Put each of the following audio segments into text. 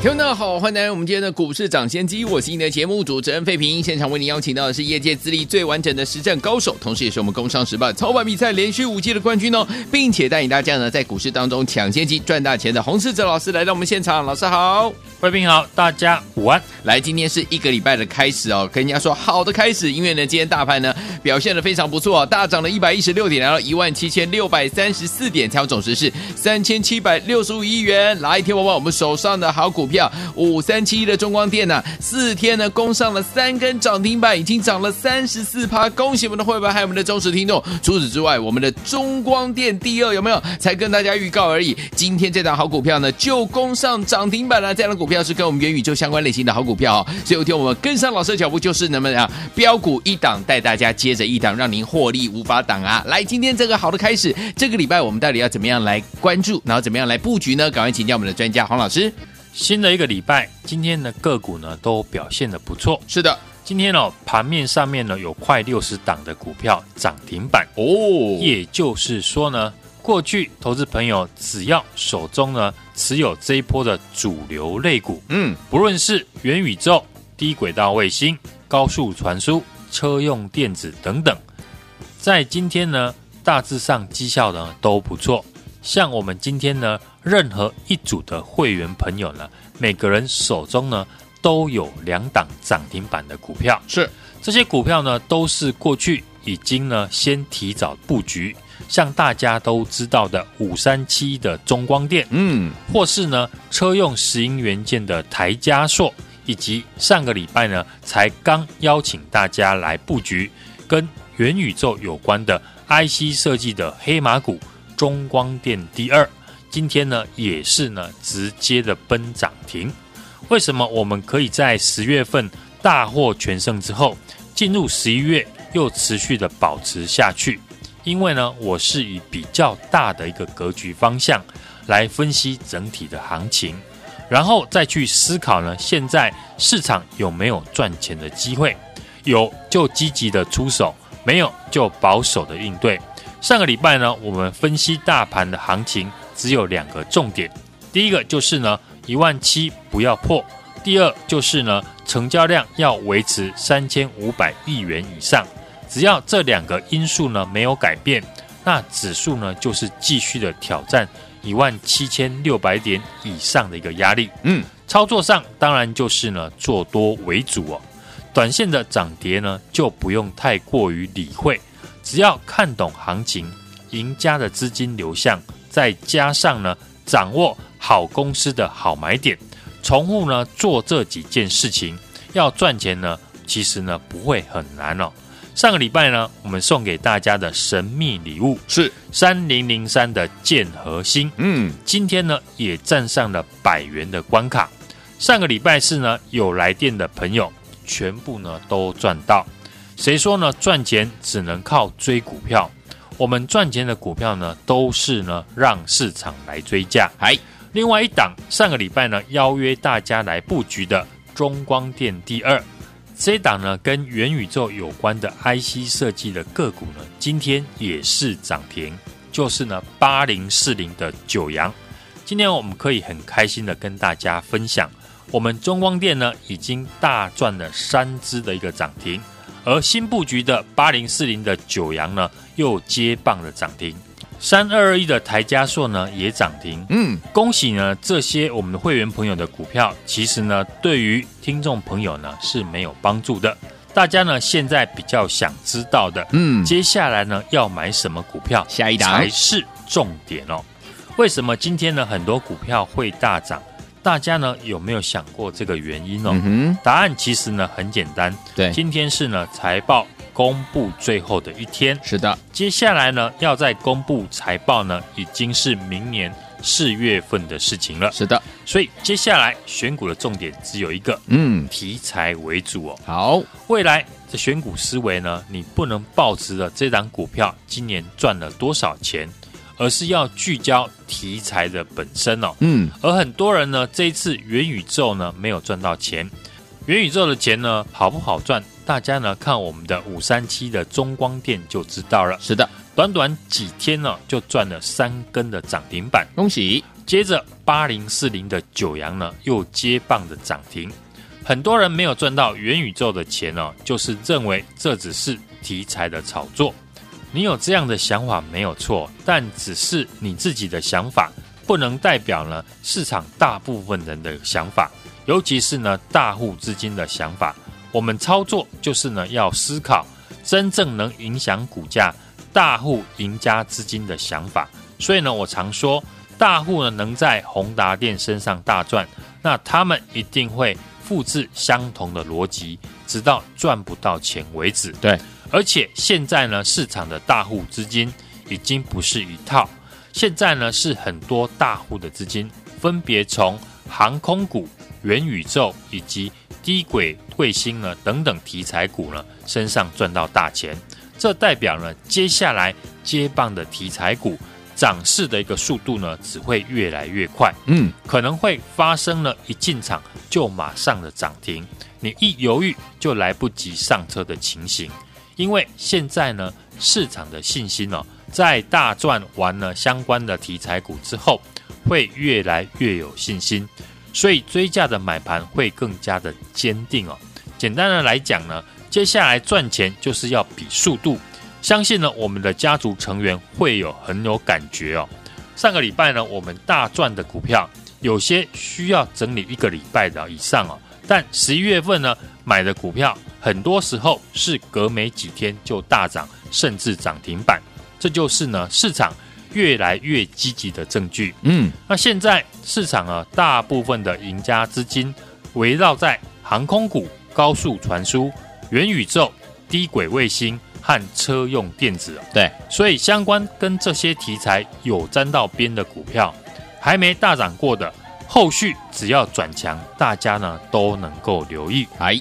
听众大家好，欢迎来到我们今天的股市抢先机，我是你的节目主持人费平。现场为您邀请到的是业界资历最完整的实战高手，同时也是我们工商时报操盘比赛连续五季的冠军哦，并且带领大家呢在股市当中抢先机赚大钱的洪世哲老师来到我们现场，老师好。贵宾好，大家午安。来，今天是一个礼拜的开始哦，跟人家说好的开始，因为呢，今天大盘呢表现的非常不错，大涨了一百一十六点，来到一万七千六百三十四点，成交总值是三千七百六十五亿元。来，天宝宝，我们手上的好股票五三七一的中光电呢，四天呢攻上了三根涨停板，已经涨了三十四趴，恭喜我们的会员还有我们的忠实听众。除此之外，我们的中光电第二有没有？才跟大家预告而已。今天这档好股票呢就攻上涨停板了，这样的股票是跟我们元宇宙相关类型的好股票哦，所以有天我们跟上老师的脚步，就是能不能啊标股一档带大家接着一档，让您获利无法挡啊！来，今天这个好的开始，这个礼拜我们到底要怎么样来关注，然后怎么样来布局呢？赶快请教我们的专家黄老师。新的一个礼拜，今天的个股呢都表现的不错。是的，今天哦盘面上面呢有快六十档的股票涨停板哦，也就是说呢。过去投资朋友只要手中呢持有这一波的主流类股，嗯，不论是元宇宙、低轨道卫星、高速传输、车用电子等等，在今天呢大致上绩效呢都不错。像我们今天呢任何一组的会员朋友呢，每个人手中呢都有两档涨停板的股票，是这些股票呢都是过去已经呢先提早布局。像大家都知道的五三七的中光电，嗯，或是呢车用石英元件的台嘉硕，以及上个礼拜呢才刚邀请大家来布局跟元宇宙有关的 IC 设计的黑马股中光电第二，今天呢也是呢直接的奔涨停。为什么我们可以在十月份大获全胜之后，进入十一月又持续的保持下去？因为呢，我是以比较大的一个格局方向来分析整体的行情，然后再去思考呢，现在市场有没有赚钱的机会？有就积极的出手，没有就保守的应对。上个礼拜呢，我们分析大盘的行情只有两个重点，第一个就是呢，一万七不要破；第二就是呢，成交量要维持三千五百亿元以上。只要这两个因素呢没有改变，那指数呢就是继续的挑战一万七千六百点以上的一个压力。嗯，操作上当然就是呢做多为主哦，短线的涨跌呢就不用太过于理会，只要看懂行情，赢家的资金流向，再加上呢掌握好公司的好买点，重复呢做这几件事情，要赚钱呢其实呢不会很难哦。上个礼拜呢，我们送给大家的神秘礼物是三零零三的剑和心，嗯，今天呢也站上了百元的关卡。上个礼拜四呢，有来电的朋友全部呢都赚到。谁说呢赚钱只能靠追股票？我们赚钱的股票呢都是呢让市场来追价。还另外一档，上个礼拜呢邀约大家来布局的中光电第二。这档呢，跟元宇宙有关的 IC 设计的个股呢，今天也是涨停，就是呢八零四零的九阳。今天我们可以很开心的跟大家分享，我们中光电呢已经大赚了三只的一个涨停，而新布局的八零四零的九阳呢又接棒了涨停。三二二一的台加硕呢也涨停，嗯，恭喜呢这些我们的会员朋友的股票，其实呢对于听众朋友呢是没有帮助的。大家呢现在比较想知道的，嗯，接下来呢要买什么股票，下一档才是重点哦。为什么今天呢很多股票会大涨？大家呢有没有想过这个原因哦？嗯，答案其实呢很简单，对，今天是呢财报。公布最后的一天，是的。接下来呢，要再公布财报呢，已经是明年四月份的事情了。是的，所以接下来选股的重点只有一个，嗯，题材为主哦。好，未来的选股思维呢，你不能抱持了这档股票今年赚了多少钱，而是要聚焦题材的本身哦。嗯，而很多人呢，这一次元宇宙呢没有赚到钱，元宇宙的钱呢好不好赚？大家呢看我们的五三七的中光电就知道了。是的，短短几天呢就赚了三根的涨停板，恭喜！接着八零四零的九阳呢又接棒的涨停。很多人没有赚到元宇宙的钱呢，就是认为这只是题材的炒作。你有这样的想法没有错，但只是你自己的想法，不能代表呢市场大部分人的想法，尤其是呢大户资金的想法。我们操作就是呢，要思考真正能影响股价、大户赢家资金的想法。所以呢，我常说，大户呢能在宏达电身上大赚，那他们一定会复制相同的逻辑，直到赚不到钱为止。对，而且现在呢，市场的大户资金已经不是一套，现在呢是很多大户的资金分别从航空股、元宇宙以及低轨卫星呢等等题材股呢身上赚到大钱，这代表呢接下来接棒的题材股涨势的一个速度呢只会越来越快，嗯，可能会发生了一进场就马上的涨停，你一犹豫就来不及上车的情形，因为现在呢市场的信心哦，在大赚完了相关的题材股之后，会越来越有信心。所以追价的买盘会更加的坚定哦。简单的来讲呢，接下来赚钱就是要比速度。相信呢，我们的家族成员会有很有感觉哦。上个礼拜呢，我们大赚的股票有些需要整理一个礼拜的以上哦。但十一月份呢，买的股票很多时候是隔没几天就大涨，甚至涨停板。这就是呢市场。越来越积极的证据。嗯，那现在市场啊，大部分的赢家资金围绕在航空股、高速传输、元宇宙、低轨卫星和车用电子。对，所以相关跟这些题材有沾到边的股票，还没大涨过的，后续只要转强，大家呢都能够留意。哎。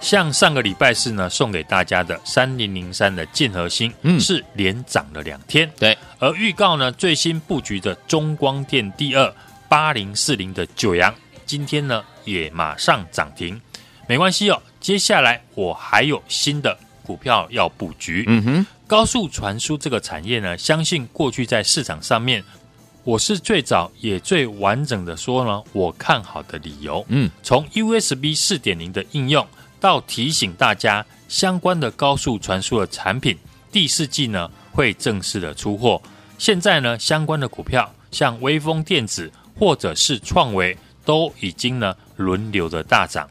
像上个礼拜四呢，送给大家的三零零三的建核心，嗯，是连涨了两天。对，而预告呢，最新布局的中光电第二八零四零的九阳，今天呢也马上涨停。没关系哦，接下来我还有新的股票要布局。嗯哼，高速传输这个产业呢，相信过去在市场上面，我是最早也最完整的说呢，我看好的理由。嗯，从 USB 四点零的应用。到提醒大家，相关的高速传输的产品，第四季呢会正式的出货。现在呢，相关的股票像微风电子或者是创维，都已经呢轮流的大涨。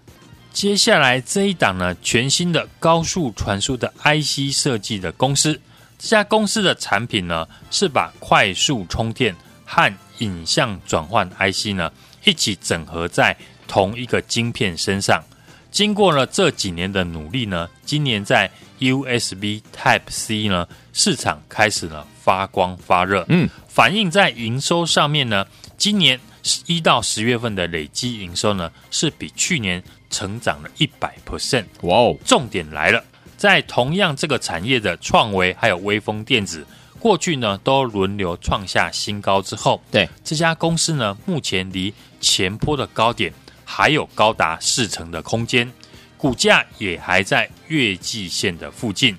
接下来这一档呢，全新的高速传输的 IC 设计的公司，这家公司的产品呢是把快速充电和影像转换 IC 呢一起整合在同一个晶片身上。经过了这几年的努力呢，今年在 USB Type C 呢市场开始了发光发热，嗯，反映在营收上面呢，今年一到十月份的累积营收呢是比去年成长了一百 percent，哇哦！重点来了，在同样这个产业的创维还有微风电子，过去呢都轮流创下新高之后，对这家公司呢目前离前坡的高点。还有高达四成的空间，股价也还在月季线的附近。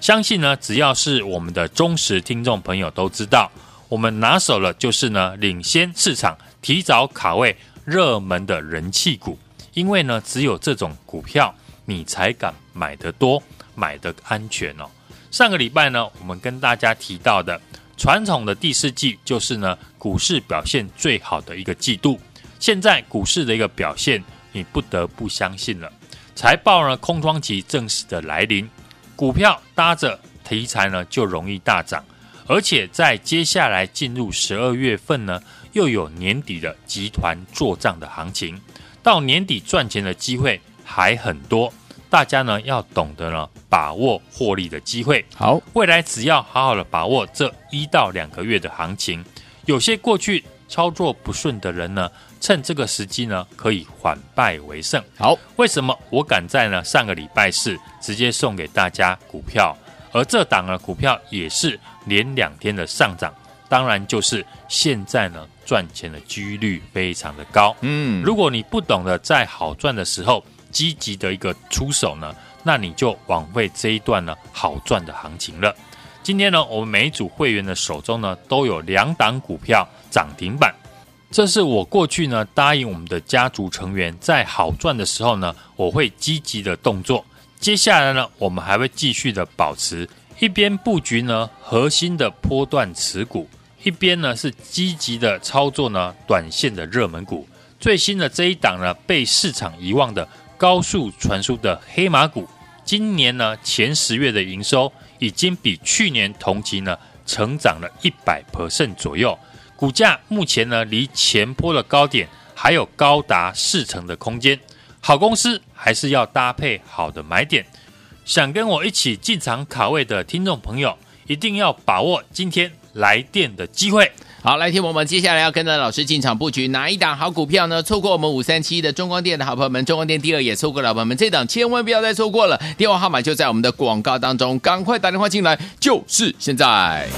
相信呢，只要是我们的忠实听众朋友都知道，我们拿手了就是呢，领先市场，提早卡位热门的人气股。因为呢，只有这种股票，你才敢买得多，买得安全哦。上个礼拜呢，我们跟大家提到的传统的第四季，就是呢，股市表现最好的一个季度。现在股市的一个表现，你不得不相信了。财报呢，空窗期正式的来临，股票搭着题材呢，就容易大涨。而且在接下来进入十二月份呢，又有年底的集团做账的行情，到年底赚钱的机会还很多。大家呢要懂得呢把握获利的机会。好，未来只要好好的把握这一到两个月的行情，有些过去。操作不顺的人呢，趁这个时机呢，可以反败为胜。好，为什么我敢在呢上个礼拜四直接送给大家股票，而这档呢股票也是连两天的上涨？当然就是现在呢赚钱的几率非常的高。嗯，如果你不懂得在好赚的时候积极的一个出手呢，那你就枉费这一段呢好赚的行情了。今天呢，我们每一组会员的手中呢都有两档股票涨停板，这是我过去呢答应我们的家族成员，在好赚的时候呢，我会积极的动作。接下来呢，我们还会继续的保持一边布局呢核心的波段持股，一边呢是积极的操作呢短线的热门股。最新的这一档呢被市场遗忘的高速传输的黑马股，今年呢前十月的营收。已经比去年同期呢成长了一百 percent 左右，股价目前呢离前波的高点还有高达四成的空间。好公司还是要搭配好的买点。想跟我一起进场卡位的听众朋友，一定要把握今天来电的机会。好，来听我们接下来要跟着老师进场布局哪一档好股票呢？错过我们五三七的中光电的好朋友们，中光电第二也错过了，朋友们这档千万不要再错过了。电话号码就在我们的广告当中，赶快打电话进来，就是现在。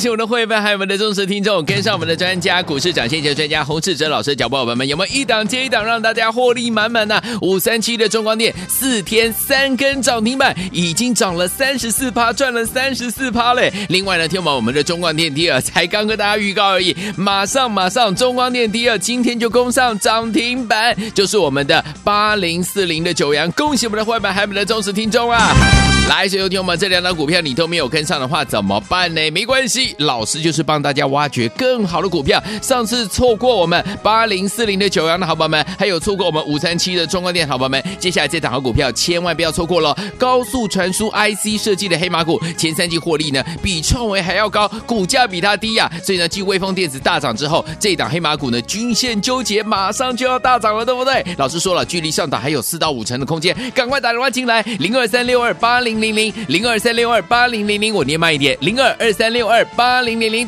恭喜我们的会员，还有我们的忠实听众，跟上我们的专家股市涨先机专家洪志哲老师脚步，伙伴们有没有一档接一档让大家获利满满呢？五三七的中光电四天三根涨停板，已经涨了三十四趴，赚了三十四趴嘞。另外呢，听完我们的中光电第二才刚跟大家预告而已，马上马上中光电第二今天就攻上涨停板，就是我们的八零四零的九阳，恭喜我们的会员，还有我们的忠实听众啊！来，所有听我们这两档股票你都没有跟上的话，怎么办呢？没关系。老师就是帮大家挖掘更好的股票。上次错过我们八零四零的九阳的好朋友们，还有错过我们五三七的中光电好朋友们，接下来这档好股票千万不要错过了。高速传输 IC 设计的黑马股，前三季获利呢比创维还要高，股价比它低呀、啊。所以呢，继威锋电子大涨之后，这档黑马股呢均线纠结，马上就要大涨了，对不对？老师说了，距离上档还有四到五成的空间，赶快打电话进来，零二三六二八零零零零二三六二八零零零，我念慢一点，零二二三六二。八零零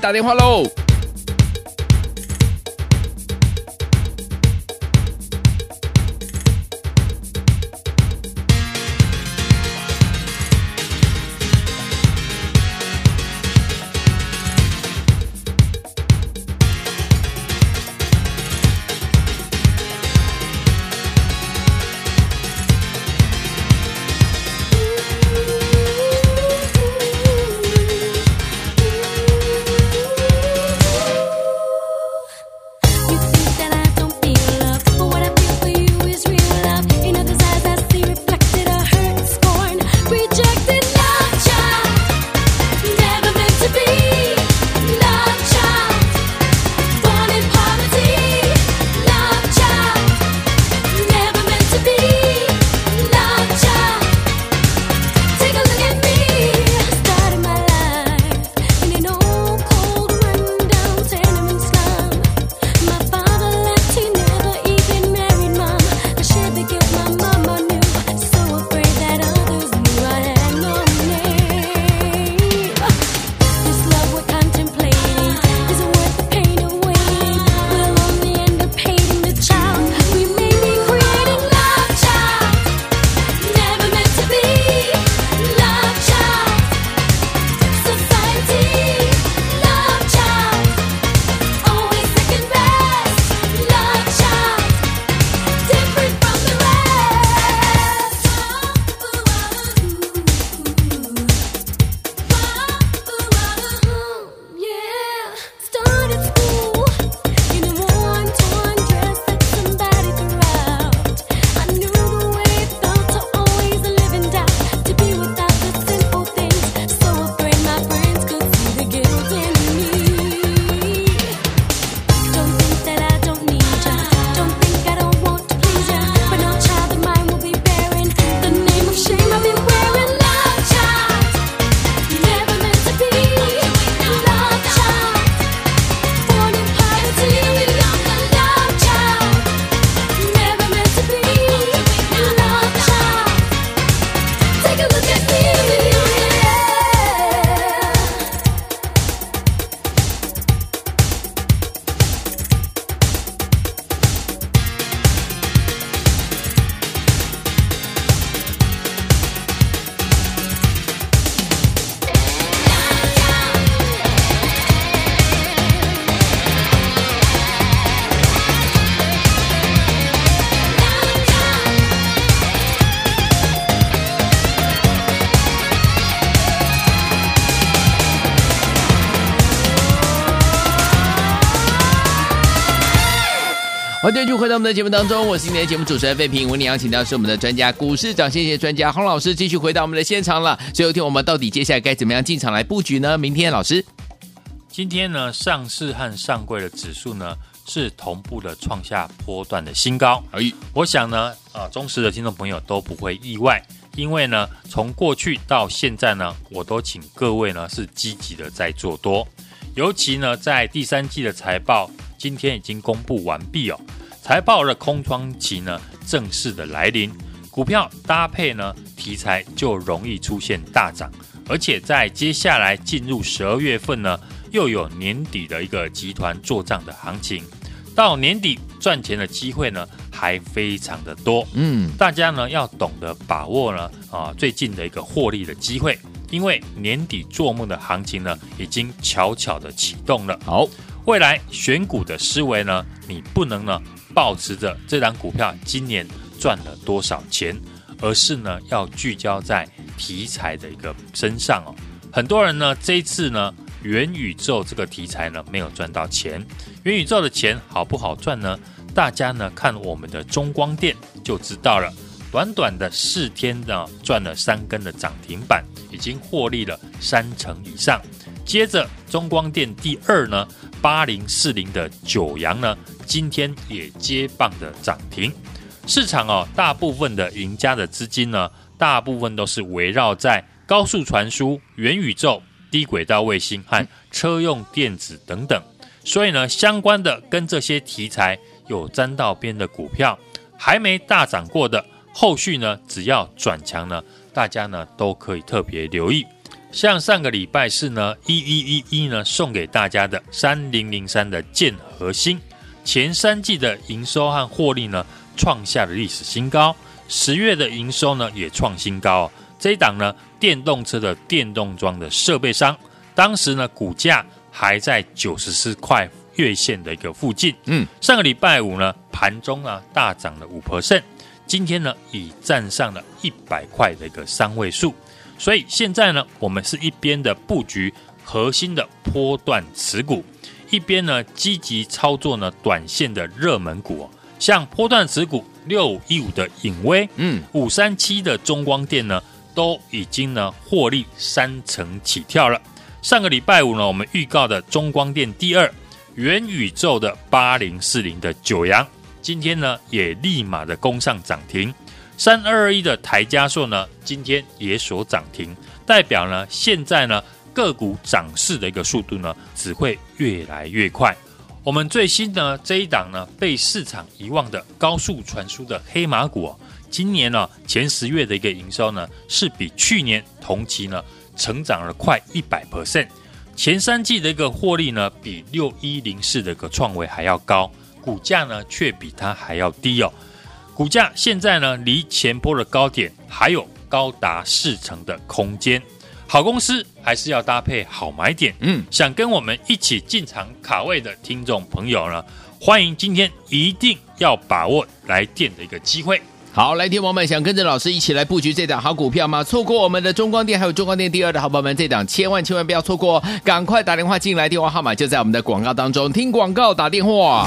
欢迎继续回到我们的节目当中，我是今天的节目主持人费平。为你邀请到是我们的专家股市涨跌专家洪老师，继续回到我们的现场了。最后一天，我们到底接下来该怎么样进场来布局呢？明天老师，今天呢，上市和上柜的指数呢是同步的创下波段的新高。而我想呢，啊，忠实的听众朋友都不会意外，因为呢，从过去到现在呢，我都请各位呢是积极的在做多，尤其呢在第三季的财报。今天已经公布完毕哦，财报的空窗期呢正式的来临，股票搭配呢题材就容易出现大涨，而且在接下来进入十二月份呢，又有年底的一个集团做账的行情，到年底赚钱的机会呢还非常的多，嗯，大家呢要懂得把握呢啊最近的一个获利的机会，因为年底做梦的行情呢已经悄悄的启动了，好。未来选股的思维呢，你不能呢抱持着这档股票今年赚了多少钱，而是呢要聚焦在题材的一个身上哦。很多人呢这一次呢元宇宙这个题材呢没有赚到钱，元宇宙的钱好不好赚呢？大家呢看我们的中光电就知道了。短短的四天呢赚了三根的涨停板，已经获利了三成以上。接着中光电第二呢。八零四零的九阳呢，今天也接棒的涨停。市场哦，大部分的赢家的资金呢，大部分都是围绕在高速传输、元宇宙、低轨道卫星和车用电子等等。所以呢，相关的跟这些题材有沾到边的股票，还没大涨过的，后续呢，只要转强呢，大家呢都可以特别留意。像上个礼拜四呢，一一一一呢送给大家的三零零三的建和兴，前三季的营收和获利呢创下了历史新高，十月的营收呢也创新高。这一档呢电动车的电动装的设备商，当时呢股价还在九十四块月线的一个附近。嗯，上个礼拜五呢盘中啊大涨了五 percent，今天呢已站上了一百块的一个三位数。所以现在呢，我们是一边的布局核心的波段持股，一边呢积极操作呢短线的热门股，像波段持股六五一五的影威，嗯，五三七的中光电呢，都已经呢获利三成起跳了。上个礼拜五呢，我们预告的中光电第二元宇宙的八零四零的九阳，今天呢也立马的攻上涨停。三二二一的台加硕呢，今天也锁涨停，代表呢现在呢个股涨势的一个速度呢只会越来越快。我们最新的这一档呢被市场遗忘的高速传输的黑马股，今年呢前十月的一个营收呢是比去年同期呢成长了快一百 percent，前三季的一个获利呢比六一零四的一个创维还要高，股价呢却比它还要低哦。股价现在呢，离前波的高点还有高达四成的空间。好公司还是要搭配好买点。嗯，想跟我们一起进场卡位的听众朋友呢，欢迎今天一定要把握来电的一个机会。好，来电王们想跟着老师一起来布局这档好股票吗？错过我们的中光电还有中光电第二的好朋友们，这档千万千万不要错过哦！赶快打电话进来，电话号码就在我们的广告当中，听广告打电话。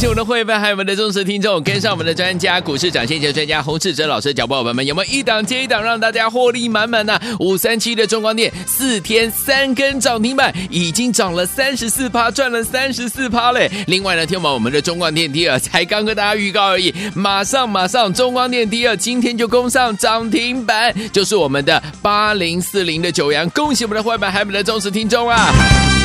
谢我们的会员还有我们的忠实听众跟上我们的专家股市涨跌幅专家洪士哲老师脚步，伙伴们有没有一档接一档让大家获利满满呢？五三七的中光电四天三根涨停板，已经涨了三十四趴，赚了三十四趴嘞。另外呢，听完我们的中光电第二才刚跟大家预告而已，马上马上中光电第二今天就攻上涨停板，就是我们的八零四零的九阳，恭喜我们的会员还有我们的忠实听众啊！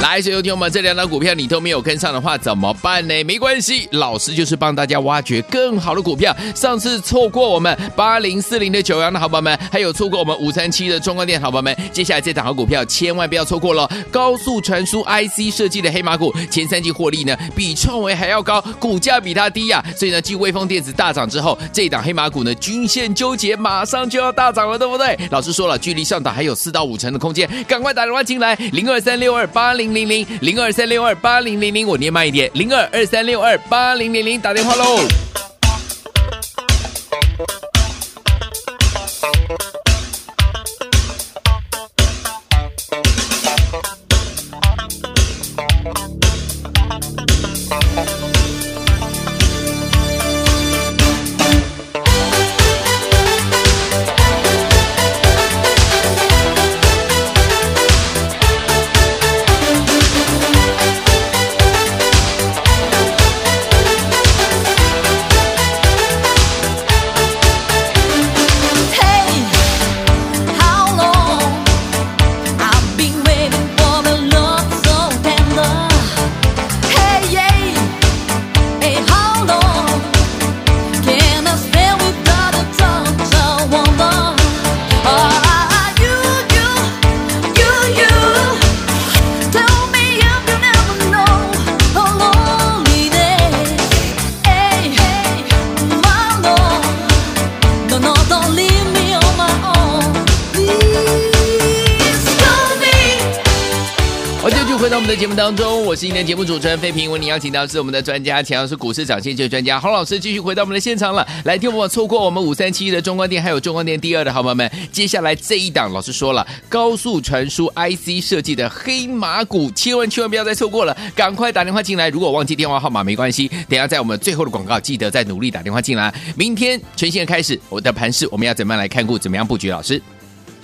来，所有听我们这两档股票你都没有跟上的话怎么办呢？没关系。老师就是帮大家挖掘更好的股票。上次错过我们八零四零的九阳的好朋友们，还有错过我们五三七的中光电好朋友们，接下来这档好股票千万不要错过了。高速传输 IC 设计的黑马股，前三季获利呢比创维还要高，股价比它低呀、所以呢，继威锋电子大涨之后，这档黑马股呢均线纠结，马上就要大涨了，对不对？老师说了，距离上档还有四到五成的空间，赶快打电话进来，零二三六二八零零零零二三六二八零零零，我念慢一点，零二二三六二八零零零，回到我们的节目当中，我是今天节目主持人费平，为您邀请到是我们的专家，强势是股市涨先机专家洪老师，继续回到我们的现场了。来，听我们错过我们五三七一的中光电，还有中光电第二的好朋友们，接下来这一档，老师说了，高速传输 IC 设计的黑马股，千万千万不要再错过了，赶快打电话进来。如果忘记电话号码没关系，等下在我们最后的广告，记得再努力打电话进来。明天全线开始，我的盘势我们要怎么样来看顾，怎么样布局？老师。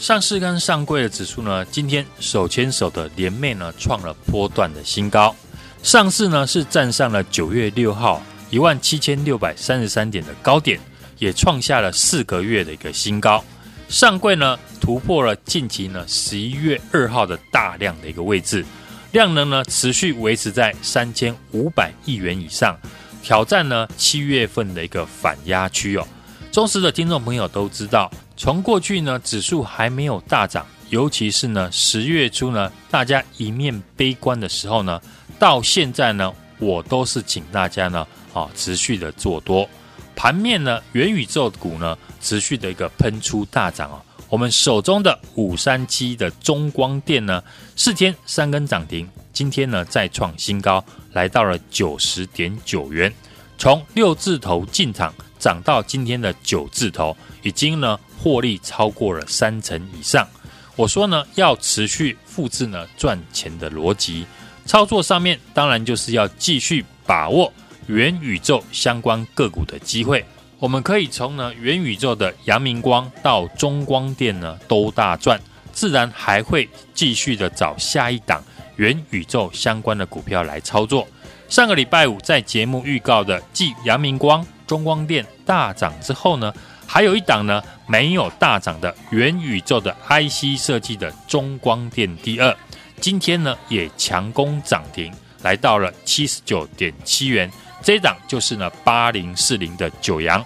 上市跟上柜的指数呢，今天手牵手的联袂呢创了波段的新高。上市呢是站上了九月六号一万七千六百三十三点的高点，也创下了四个月的一个新高。上柜呢突破了近期呢十一月二号的大量的一个位置，量能呢持续维持在三千五百亿元以上，挑战呢七月份的一个反压区哦。忠实的听众朋友都知道。从过去呢，指数还没有大涨，尤其是呢十月初呢，大家一面悲观的时候呢，到现在呢，我都是请大家呢，啊，持续的做多。盘面呢，元宇宙股呢，持续的一个喷出大涨啊。我们手中的五三七的中光电呢，四天三根涨停，今天呢再创新高，来到了九十点九元，从六字头进场，涨到今天的九字头，已经呢。获利超过了三成以上，我说呢，要持续复制呢赚钱的逻辑，操作上面当然就是要继续把握元宇宙相关个股的机会。我们可以从呢元宇宙的阳明光到中光电呢都大赚，自然还会继续的找下一档元宇宙相关的股票来操作。上个礼拜五在节目预告的继阳明光、中光电大涨之后呢，还有一档呢，没有大涨的元宇宙的 IC 设计的中光电第二，今天呢也强攻涨停，来到了七十九点七元。这一档就是呢八零四零的九阳，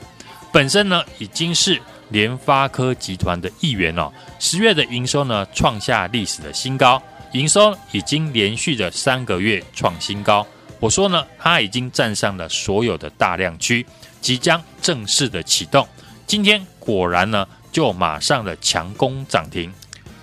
本身呢已经是联发科集团的一员哦。十月的营收呢创下历史的新高，营收已经连续的三个月创新高。我说呢，它已经站上了所有的大量区，即将正式的启动。今天果然呢，就马上的强攻涨停。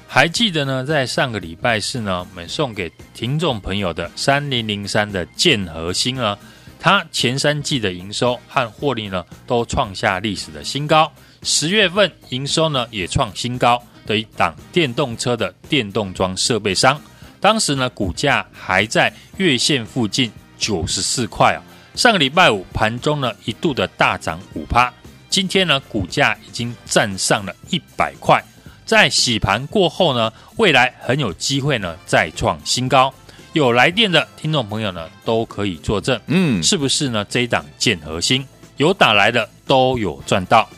还记得呢，在上个礼拜四呢，我们送给听众朋友的三零零三的建和兴呢，它前三季的营收和获利呢，都创下历史的新高。十月份营收呢，也创新高的一档电动车的电动装设备商，当时呢，股价还在月线附近九十四块啊。上个礼拜五盘中呢，一度的大涨五趴。今天呢，股价已经站上了一百块，在洗盘过后呢，未来很有机会呢再创新高。有来电的听众朋友呢，都可以作证，嗯，是不是呢？这一档建核心有打来的都有赚到。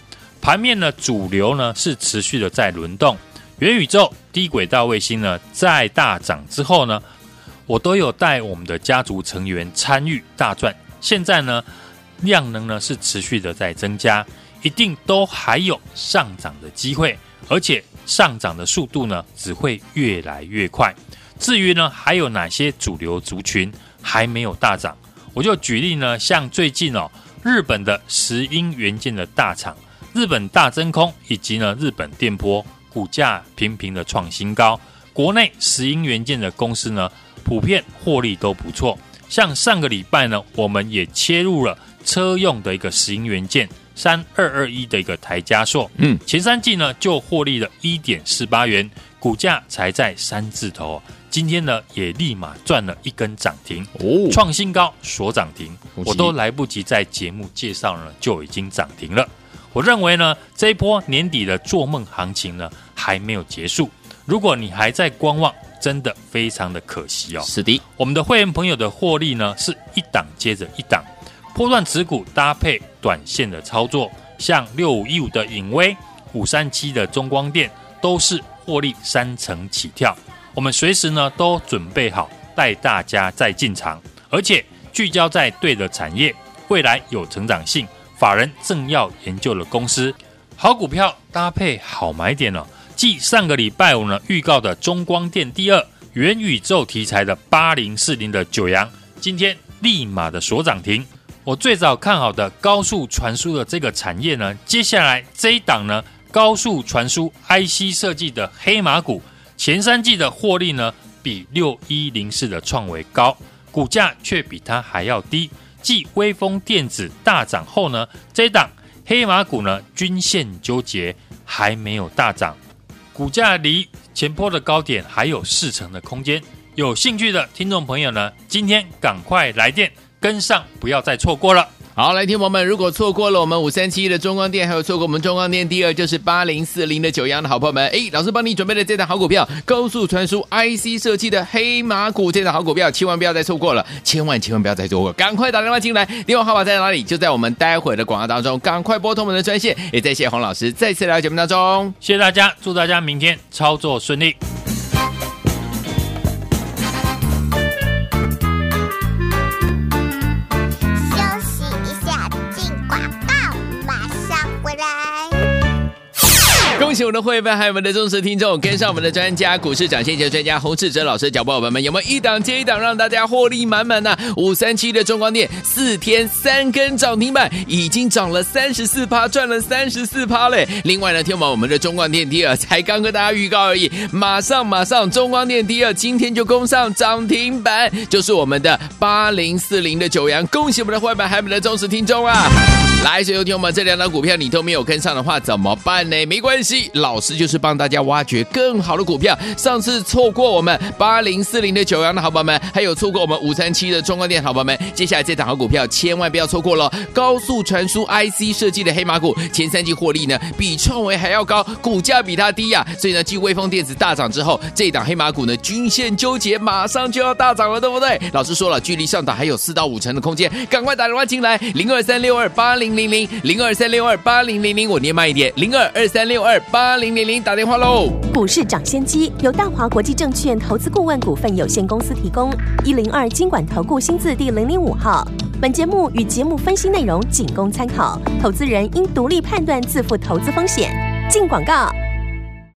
盘面呢，主流呢是持续的在轮动，元宇宙、低轨道卫星呢在大涨之后呢，我都有带我们的家族成员参与大赚。现在呢，量能呢是持续的在增加。一定都还有上涨的机会，而且上涨的速度呢只会越来越快。至于呢还有哪些主流族群还没有大涨，我就举例呢，像最近哦日本的石英元件的大厂日本大真空以及呢日本电波股价频频的创新高，国内石英元件的公司呢普遍获利都不错。像上个礼拜呢，我们也切入了车用的一个石英元件。三二二一的一个台加硕，嗯，前三季呢就获利了一点四八元，股价才在三字头，今天呢也立马赚了一根涨停，哦，创新高所涨停，我都来不及在节目介绍呢就已经涨停了。我认为呢这一波年底的做梦行情呢还没有结束，如果你还在观望，真的非常的可惜哦。是的，我们的会员朋友的获利呢是一档接着一档。波段持股搭配短线的操作，像六五一五的影威、五三七的中光电，都是获利三成起跳。我们随时呢都准备好带大家再进场，而且聚焦在对的产业，未来有成长性，法人正要研究的公司，好股票搭配好买点了。继上个礼拜五呢预告的中光电第二元宇宙题材的八零四零的九阳，今天立马的锁涨停。我最早看好的高速传输的这个产业呢，接下来这一档呢，高速传输 IC 设计的黑马股，前三季的获利呢比六一零四的创维高，股价却比它还要低。继微风电子大涨后呢，这一档黑马股呢均线纠结，还没有大涨，股价离前坡的高点还有四成的空间。有兴趣的听众朋友呢，今天赶快来电跟上，不要再错过了。好，来听朋友们，如果错过了我们五三七一的中光电，还有错过我们中光电第二就是八零四零的九阳的好朋友们，哎，老师帮你准备的这档好股票，高速传输 IC 设计的黑马股，这档好股票千万不要再错过了，千万千万不要再错过，赶快打电话进来，电话号码在哪里？就在我们待会的广告当中，赶快拨通我们的专线。也再谢洪老师再次来到节目当中，谢谢大家，祝大家明天操作顺利。恭喜我们的会员，还有我们的忠实听众，跟上我们的专家股市涨先机专家洪志哲老师的脚步，伙伴们有没有一档接一档让大家获利满满呢？五三七的中光电四天三根涨停板，已经涨了三十四趴，赚了三十四趴嘞。另外呢，听完我们的中光电第二才刚跟大家预告而已，马上马上中光电第二今天就攻上涨停板，就是我们的八零四零的九阳，恭喜我们的会员，还有我们的忠实听众啊！来，所有听我们这两档股票你都没有跟上的话，怎么办呢？没关系。老师就是帮大家挖掘更好的股票。上次错过我们八零四零的九阳的好朋友们，还有错过我们五三七的中光电好朋友们，接下来这档好股票千万不要错过了。高速传输 IC 设计的黑马股，前三季获利呢比创维还要高，股价比它低呀、所以呢，继威风电子大涨之后，这档黑马股呢均线纠结，马上就要大涨了，对不对？老师说了，距离上档还有四到五成的空间，赶快打电话进来，零二三六二八零零零零二三六二八零零零，我念慢一点，零二二三六二八零零零打电话喽！股市涨先机由大华国际证券投资顾问股份有限公司提供，一零二经管投顾新字第零零五号。本节目与节目分析内容仅供参考，投资人应独立判断，自负投资风险。进广告。